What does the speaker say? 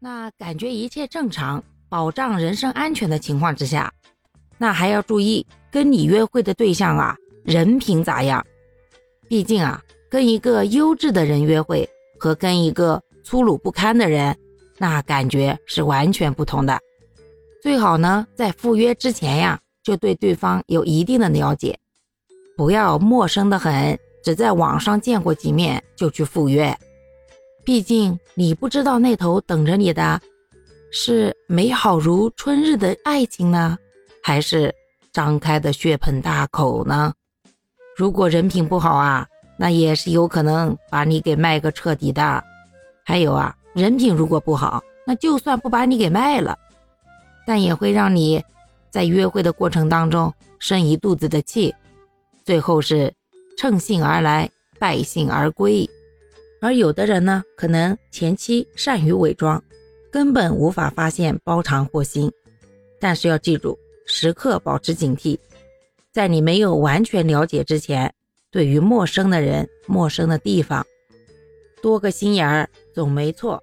那感觉一切正常，保障人身安全的情况之下，那还要注意跟你约会的对象啊人品咋样。毕竟啊，跟一个优质的人约会和跟一个粗鲁不堪的人，那感觉是完全不同的。最好呢，在赴约之前呀，就对对方有一定的了解，不要陌生的很，只在网上见过几面就去赴约。毕竟你不知道那头等着你的，是美好如春日的爱情呢，还是张开的血盆大口呢？如果人品不好啊，那也是有可能把你给卖个彻底的。还有啊，人品如果不好，那就算不把你给卖了，但也会让你在约会的过程当中生一肚子的气，最后是乘兴而来，败兴而归。而有的人呢，可能前期善于伪装，根本无法发现包藏祸心。但是要记住，时刻保持警惕，在你没有完全了解之前，对于陌生的人、陌生的地方，多个心眼儿总没错。